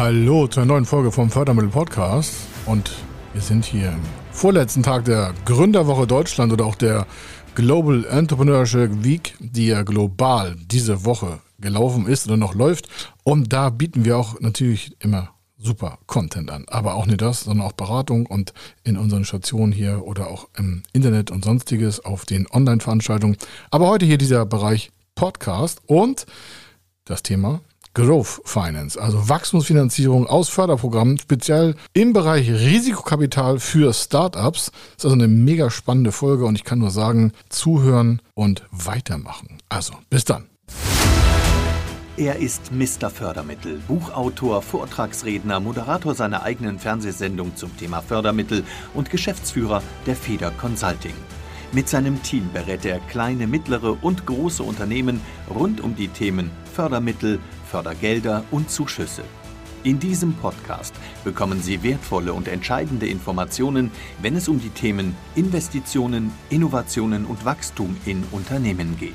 Hallo zur neuen Folge vom Fördermittel Podcast und wir sind hier im vorletzten Tag der Gründerwoche Deutschland oder auch der Global Entrepreneurship Week, die ja global diese Woche gelaufen ist oder noch läuft. Und da bieten wir auch natürlich immer super Content an. Aber auch nicht das, sondern auch Beratung und in unseren Stationen hier oder auch im Internet und sonstiges auf den Online-Veranstaltungen. Aber heute hier dieser Bereich Podcast und das Thema Growth Finance, also Wachstumsfinanzierung aus Förderprogrammen, speziell im Bereich Risikokapital für Startups. Das ist also eine mega spannende Folge und ich kann nur sagen, zuhören und weitermachen. Also, bis dann. Er ist Mr. Fördermittel, Buchautor, Vortragsredner, Moderator seiner eigenen Fernsehsendung zum Thema Fördermittel und Geschäftsführer der Feder Consulting. Mit seinem Team berät er kleine, mittlere und große Unternehmen rund um die Themen Fördermittel, Fördergelder und Zuschüsse. In diesem Podcast bekommen Sie wertvolle und entscheidende Informationen, wenn es um die Themen Investitionen, Innovationen und Wachstum in Unternehmen geht.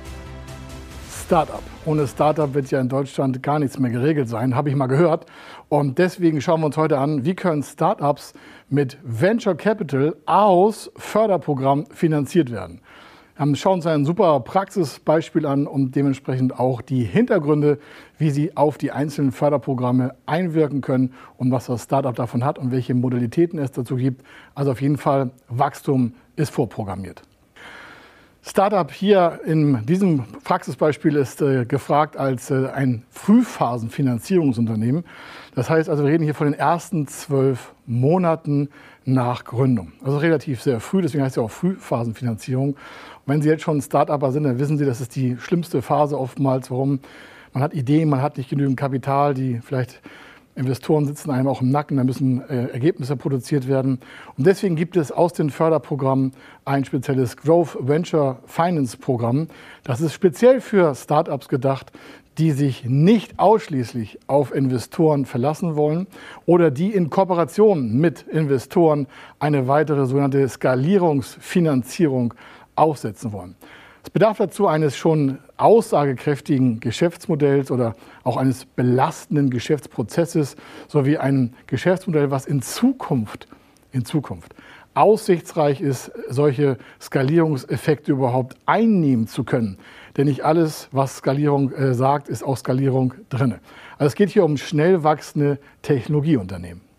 Startup. Ohne Startup wird ja in Deutschland gar nichts mehr geregelt sein, habe ich mal gehört. Und deswegen schauen wir uns heute an, wie können Startups mit Venture Capital aus Förderprogramm finanziert werden. Wir schauen uns ein super Praxisbeispiel an und dementsprechend auch die Hintergründe, wie sie auf die einzelnen Förderprogramme einwirken können und was das Startup davon hat und welche Modalitäten es dazu gibt. Also auf jeden Fall, Wachstum ist vorprogrammiert. Startup hier in diesem Praxisbeispiel ist äh, gefragt als äh, ein Frühphasenfinanzierungsunternehmen. Das heißt also, wir reden hier von den ersten zwölf Monaten nach Gründung. Also relativ sehr früh, deswegen heißt es ja auch Frühphasenfinanzierung. Und wenn Sie jetzt schon Startupper sind, dann wissen Sie, das ist die schlimmste Phase oftmals, warum man hat Ideen, man hat nicht genügend Kapital, die vielleicht Investoren sitzen einem auch im Nacken, da müssen äh, Ergebnisse produziert werden. Und deswegen gibt es aus den Förderprogrammen ein spezielles Growth Venture Finance Programm. Das ist speziell für Startups gedacht, die sich nicht ausschließlich auf Investoren verlassen wollen oder die in Kooperation mit Investoren eine weitere sogenannte Skalierungsfinanzierung aufsetzen wollen. Es bedarf dazu eines schon aussagekräftigen Geschäftsmodells oder auch eines belastenden Geschäftsprozesses sowie ein Geschäftsmodell, was in Zukunft, in Zukunft aussichtsreich ist, solche Skalierungseffekte überhaupt einnehmen zu können. Denn nicht alles, was Skalierung äh, sagt, ist auch Skalierung drin. Also es geht hier um schnell wachsende Technologieunternehmen.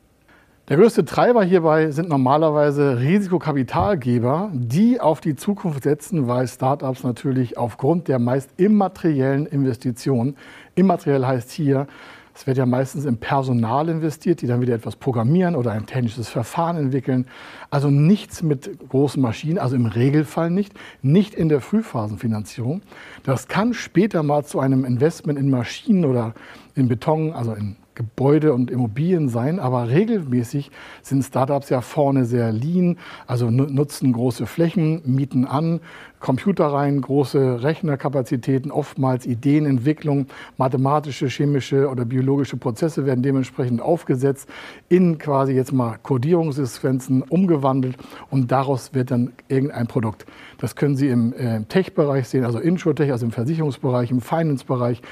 Der größte Treiber hierbei sind normalerweise Risikokapitalgeber, die auf die Zukunft setzen, weil Startups natürlich aufgrund der meist immateriellen Investitionen, immateriell heißt hier, es wird ja meistens in Personal investiert, die dann wieder etwas programmieren oder ein technisches Verfahren entwickeln. Also nichts mit großen Maschinen, also im Regelfall nicht, nicht in der Frühphasenfinanzierung. Das kann später mal zu einem Investment in Maschinen oder in Beton, also in Gebäude und Immobilien sein, aber regelmäßig sind Startups ja vorne sehr lean, also nutzen große Flächen, mieten an, Computer rein, große Rechnerkapazitäten, oftmals Ideenentwicklung, mathematische, chemische oder biologische Prozesse werden dementsprechend aufgesetzt, in quasi jetzt mal Codierungssequenzen umgewandelt und daraus wird dann irgendein Produkt. Das können Sie im äh, Tech-Bereich sehen, also Insurtech, also im Versicherungsbereich, im Finance-Bereich,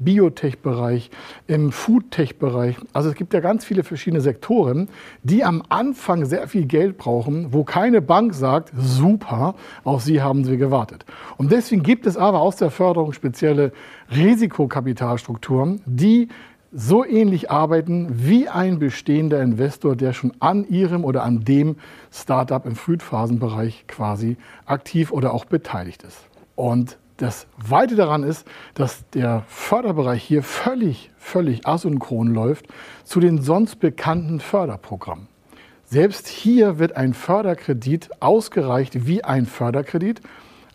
Biotech-Bereich, im Foodtech-Bereich. Also es gibt ja ganz viele verschiedene Sektoren, die am Anfang sehr viel Geld brauchen, wo keine Bank sagt, super, auf sie haben wir gewartet. Und deswegen gibt es aber aus der Förderung spezielle Risikokapitalstrukturen, die so ähnlich arbeiten wie ein bestehender Investor, der schon an ihrem oder an dem Startup im Frühphasenbereich quasi aktiv oder auch beteiligt ist. Und das Weite daran ist, dass der Förderbereich hier völlig, völlig asynchron läuft zu den sonst bekannten Förderprogrammen. Selbst hier wird ein Förderkredit ausgereicht wie ein Förderkredit,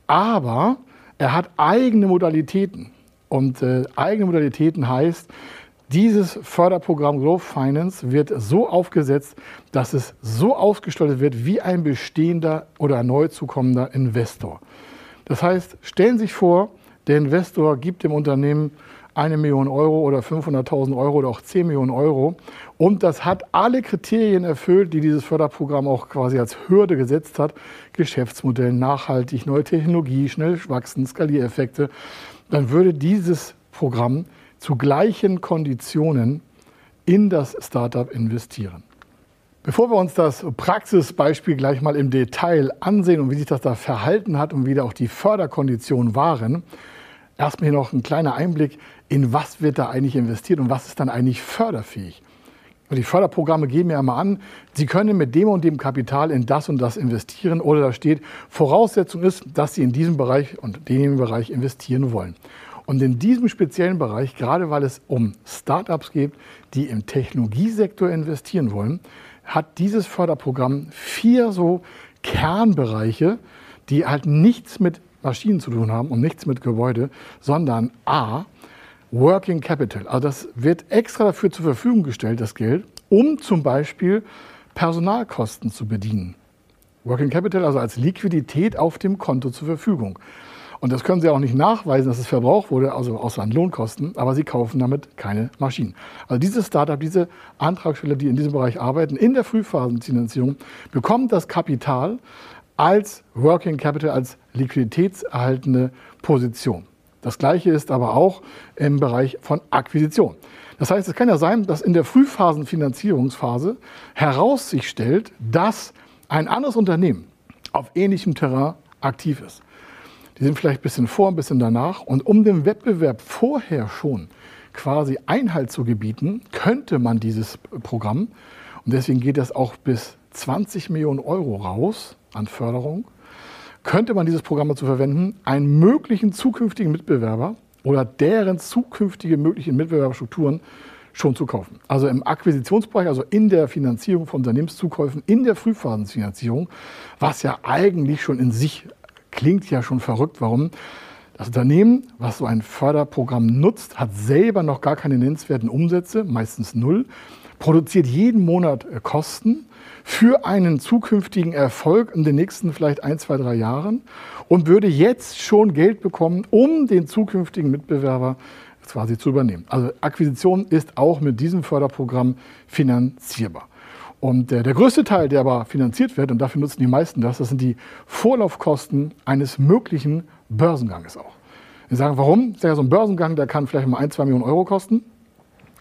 aber er hat eigene Modalitäten. Und äh, eigene Modalitäten heißt, dieses Förderprogramm Growth Finance wird so aufgesetzt, dass es so ausgestaltet wird wie ein bestehender oder neu zukommender Investor. Das heißt, stellen Sie sich vor, Der Investor gibt dem Unternehmen eine Million Euro oder 500.000 Euro oder auch 10 Millionen Euro. Und das hat alle Kriterien erfüllt, die dieses Förderprogramm auch quasi als Hürde gesetzt hat. Geschäftsmodell, nachhaltig, neue Technologie, schnell wachsen, Skaliereffekte. Dann würde dieses Programm zu gleichen Konditionen in das Startup investieren. Bevor wir uns das Praxisbeispiel gleich mal im Detail ansehen und wie sich das da verhalten hat und wie da auch die Förderkonditionen waren, erstmal hier noch ein kleiner Einblick, in was wird da eigentlich investiert und was ist dann eigentlich förderfähig. Die Förderprogramme geben ja immer an, Sie können mit dem und dem Kapital in das und das investieren oder da steht, Voraussetzung ist, dass Sie in diesem Bereich und dem Bereich investieren wollen. Und in diesem speziellen Bereich, gerade weil es um Startups geht, die im Technologiesektor investieren wollen, hat dieses Förderprogramm vier so Kernbereiche, die halt nichts mit Maschinen zu tun haben und nichts mit Gebäude, sondern A, Working Capital. Also das wird extra dafür zur Verfügung gestellt, das Geld, um zum Beispiel Personalkosten zu bedienen. Working Capital also als Liquidität auf dem Konto zur Verfügung. Und das können Sie auch nicht nachweisen, dass es verbraucht wurde, also außer an Lohnkosten, aber Sie kaufen damit keine Maschinen. Also diese Startup, diese Antragsteller, die in diesem Bereich arbeiten, in der Frühphasenfinanzierung, bekommen das Kapital als Working Capital, als liquiditätserhaltende Position. Das gleiche ist aber auch im Bereich von Akquisition. Das heißt, es kann ja sein, dass in der Frühphasenfinanzierungsphase heraus sich stellt, dass ein anderes Unternehmen auf ähnlichem Terrain aktiv ist. Die sind vielleicht ein bisschen vor, ein bisschen danach. Und um dem Wettbewerb vorher schon quasi Einhalt zu gebieten, könnte man dieses Programm, und deswegen geht das auch bis 20 Millionen Euro raus an Förderung, könnte man dieses Programm dazu verwenden, einen möglichen zukünftigen Mitbewerber oder deren zukünftige möglichen Mitbewerberstrukturen schon zu kaufen. Also im Akquisitionsbereich, also in der Finanzierung von Unternehmenszukäufen, in der Frühphasenfinanzierung, was ja eigentlich schon in sich klingt ja schon verrückt. Warum? Das Unternehmen, was so ein Förderprogramm nutzt, hat selber noch gar keine nennenswerten Umsätze, meistens null, produziert jeden Monat äh, Kosten für einen zukünftigen Erfolg in den nächsten vielleicht ein, zwei, drei Jahren und würde jetzt schon Geld bekommen, um den zukünftigen Mitbewerber quasi zu übernehmen. Also Akquisition ist auch mit diesem Förderprogramm finanzierbar. Und der, der größte Teil, der aber finanziert wird, und dafür nutzen die meisten das, das sind die Vorlaufkosten eines möglichen Börsenganges auch. Sie sagen, warum? So ein Börsengang, der kann vielleicht mal ein, zwei Millionen Euro kosten.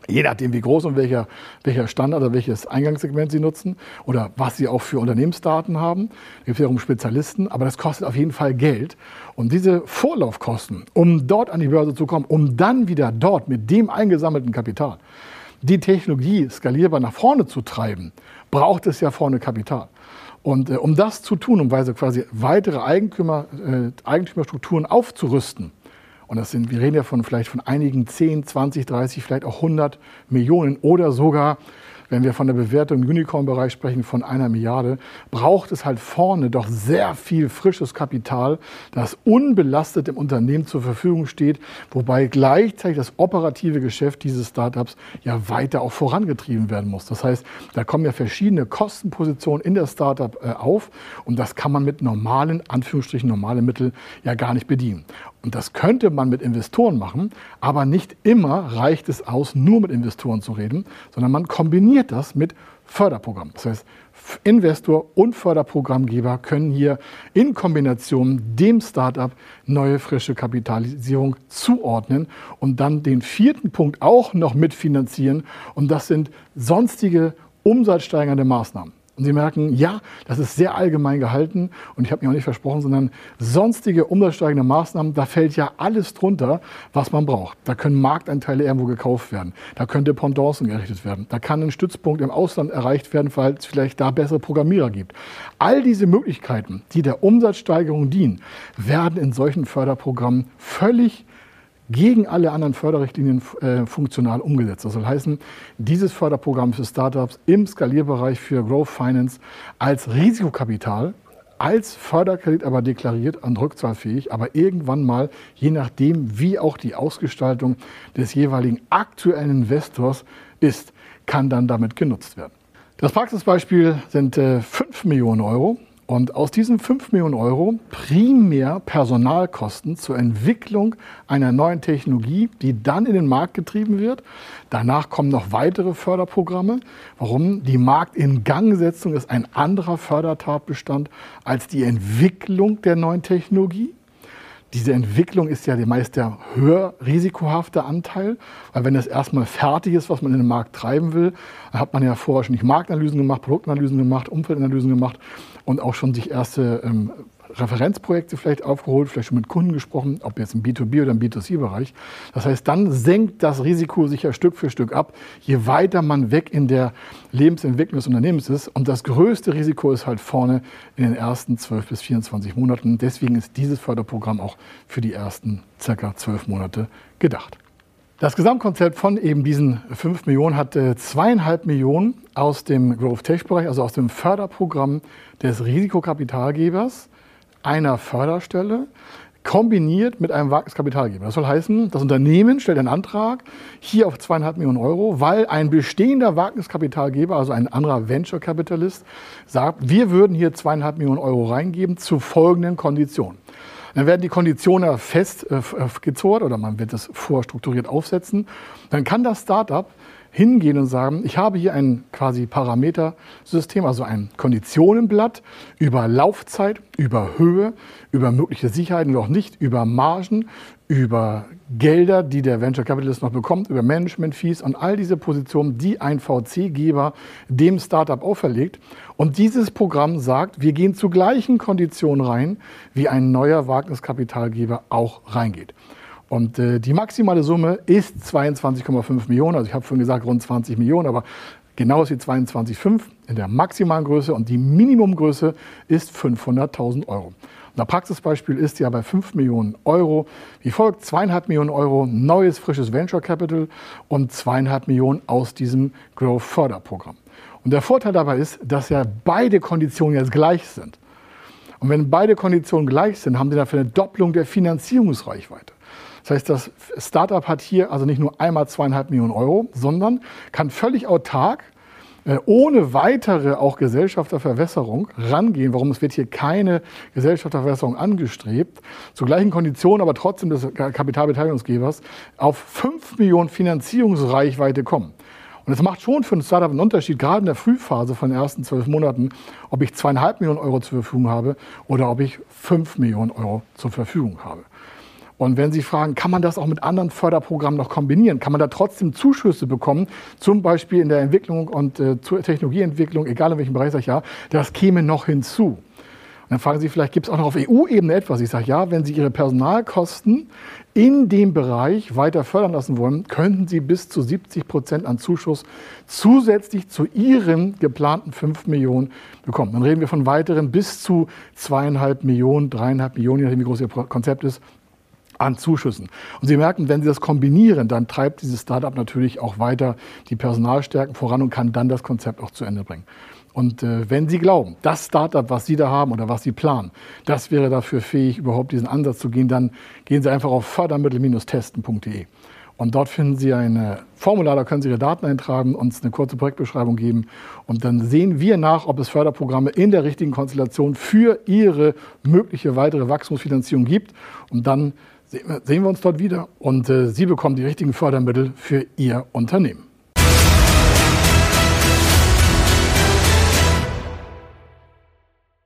Je nachdem, wie groß und welcher, welcher Standard oder welches Eingangssegment Sie nutzen oder was Sie auch für Unternehmensdaten haben. Da gibt es wiederum Spezialisten, aber das kostet auf jeden Fall Geld. Und diese Vorlaufkosten, um dort an die Börse zu kommen, um dann wieder dort mit dem eingesammelten Kapital die Technologie skalierbar nach vorne zu treiben, braucht es ja vorne Kapital. Und äh, um das zu tun, um quasi weitere Eigentümer, äh, Eigentümerstrukturen aufzurüsten, und das sind, wir reden ja von vielleicht von einigen 10, 20, 30, vielleicht auch 100 Millionen oder sogar wenn wir von der Bewertung im Unicorn-Bereich sprechen von einer Milliarde, braucht es halt vorne doch sehr viel frisches Kapital, das unbelastet im Unternehmen zur Verfügung steht, wobei gleichzeitig das operative Geschäft dieses Startups ja weiter auch vorangetrieben werden muss. Das heißt, da kommen ja verschiedene Kostenpositionen in der Startup äh, auf und das kann man mit normalen, Anführungsstrichen normale Mittel ja gar nicht bedienen. Und das könnte man mit Investoren machen, aber nicht immer reicht es aus, nur mit Investoren zu reden, sondern man kombiniert das mit Förderprogrammen. Das heißt, Investor und Förderprogrammgeber können hier in Kombination dem Startup neue frische Kapitalisierung zuordnen und dann den vierten Punkt auch noch mitfinanzieren. Und das sind sonstige umsatzsteigernde Maßnahmen. Und Sie merken, ja, das ist sehr allgemein gehalten und ich habe mir auch nicht versprochen, sondern sonstige umsatzsteigende Maßnahmen, da fällt ja alles drunter, was man braucht. Da können Marktanteile irgendwo gekauft werden, da können Dependancen gerichtet werden, da kann ein Stützpunkt im Ausland erreicht werden, weil es vielleicht da bessere Programmierer gibt. All diese Möglichkeiten, die der Umsatzsteigerung dienen, werden in solchen Förderprogrammen völlig gegen alle anderen Förderrichtlinien äh, funktional umgesetzt. Das soll heißen, dieses Förderprogramm für Startups im Skalierbereich für Growth Finance als Risikokapital als Förderkredit aber deklariert und rückzahlfähig, aber irgendwann mal, je nachdem, wie auch die Ausgestaltung des jeweiligen aktuellen Investors ist, kann dann damit genutzt werden. Das Praxisbeispiel sind äh, 5 Millionen Euro Und aus diesen 5 Millionen Euro primär Personalkosten zur Entwicklung einer neuen Technologie, die dann in den Markt getrieben wird. Danach kommen noch weitere Förderprogramme. Warum? Die Marktingangsetzung ist ein anderer Fördertatbestand als die Entwicklung der neuen Technologie diese Entwicklung ist ja meist der höher risikohafte Anteil, weil wenn es erstmal fertig ist, was man in den Markt treiben will, dann hat man ja vorher schon nicht Marktanalysen gemacht, Produktanalysen gemacht, Umfeldanalysen gemacht und auch schon sich erste ähm, Referenzprojekte vielleicht aufgeholt, vielleicht schon mit Kunden gesprochen, ob jetzt im B2B oder im B2C-Bereich. Das heißt, dann senkt das Risiko sich ja Stück für Stück ab, je weiter man weg in der Lebensentwicklung des Unternehmens ist. Und das größte Risiko ist halt vorne in den ersten 12 bis 24 Monaten. Deswegen ist dieses Förderprogramm auch für die ersten circa 12 Monate gedacht. Das Gesamtkonzept von eben diesen 5 Millionen hat zweieinhalb Millionen aus dem Growth Tech Bereich, also aus dem Förderprogramm des Risikokapitalgebers einer Förderstelle kombiniert mit einem Wagniskapitalgeber. Das soll heißen, das Unternehmen stellt einen Antrag hier auf zweieinhalb Millionen Euro, weil ein bestehender Wagniskapitalgeber, also ein anderer Venture Capitalist, sagt, wir würden hier zweieinhalb Millionen Euro reingeben zu folgenden Konditionen. Dann werden die Konditionen fest äh, gezurrt oder man wird es vorstrukturiert aufsetzen. Dann kann das Startup hingehen und sagen, ich habe hier ein quasi Parametersystem, also ein Konditionenblatt über Laufzeit, über Höhe, über mögliche Sicherheiten oder auch nicht, über Margen, über Gelder, die der Venture Capitalist noch bekommt, über Management-Fees und all diese Positionen, die ein VC-Geber dem Startup auferlegt. Und dieses Programm sagt, wir gehen zu gleichen Konditionen rein, wie ein neuer Wagniskapitalgeber auch reingeht. Und äh, die maximale Summe ist 22,5 Millionen. Also ich habe vorhin gesagt rund 20 Millionen, aber genau ist die 22,5 in der maximalen Größe und die Minimumgröße ist 500.000 Euro. Unser Praxisbeispiel ist ja bei 5 Millionen Euro wie folgt: 2,5 Millionen Euro neues, frisches Venture Capital und 2,5 Millionen aus diesem Growth Förderprogramm. Und der Vorteil dabei ist, dass ja beide Konditionen jetzt gleich sind. Und wenn beide Konditionen gleich sind, haben Sie dafür eine Doppelung der Finanzierungsreichweite. Das heißt, das Startup hat hier also nicht nur einmal zweieinhalb Millionen Euro, sondern kann völlig autark ohne weitere auch Gesellschafterverwässerung rangehen. Warum? Es wird hier keine Gesellschafterverwässerung angestrebt. Zu gleichen Konditionen, aber trotzdem des Kapitalbeteiligungsgebers auf 5 Millionen Finanzierungsreichweite kommen. Und es macht schon für ein Startup einen Unterschied, gerade in der Frühphase von den ersten zwölf Monaten, ob ich zweieinhalb Millionen Euro zur Verfügung habe oder ob ich fünf Millionen Euro zur Verfügung habe. Und wenn Sie fragen, kann man das auch mit anderen Förderprogrammen noch kombinieren? Kann man da trotzdem Zuschüsse bekommen? Zum Beispiel in der Entwicklung und äh, Technologieentwicklung, egal in welchem Bereich, sage ich ja, das käme noch hinzu. Und dann fragen Sie vielleicht, gibt es auch noch auf EU-Ebene etwas? Ich sage ja, wenn Sie Ihre Personalkosten in dem Bereich weiter fördern lassen wollen, könnten Sie bis zu 70 Prozent an Zuschuss zusätzlich zu Ihren geplanten 5 Millionen bekommen. Dann reden wir von weiteren bis zu zweieinhalb Millionen, dreieinhalb Millionen, je nachdem wie groß Ihr Konzept ist, an Zuschüssen. Und Sie merken, wenn Sie das kombinieren, dann treibt dieses Startup natürlich auch weiter die Personalstärken voran und kann dann das Konzept auch zu Ende bringen. Und äh, wenn Sie glauben, das Startup, was Sie da haben oder was Sie planen, das wäre dafür fähig, überhaupt diesen Ansatz zu gehen, dann gehen Sie einfach auf fördermittel-testen.de. Und dort finden Sie ein Formular, da können Sie Ihre Daten eintragen, uns eine kurze Projektbeschreibung geben. Und dann sehen wir nach, ob es Förderprogramme in der richtigen Konstellation für Ihre mögliche weitere Wachstumsfinanzierung gibt. Und dann sehen wir uns dort wieder und äh, Sie bekommen die richtigen Fördermittel für Ihr Unternehmen.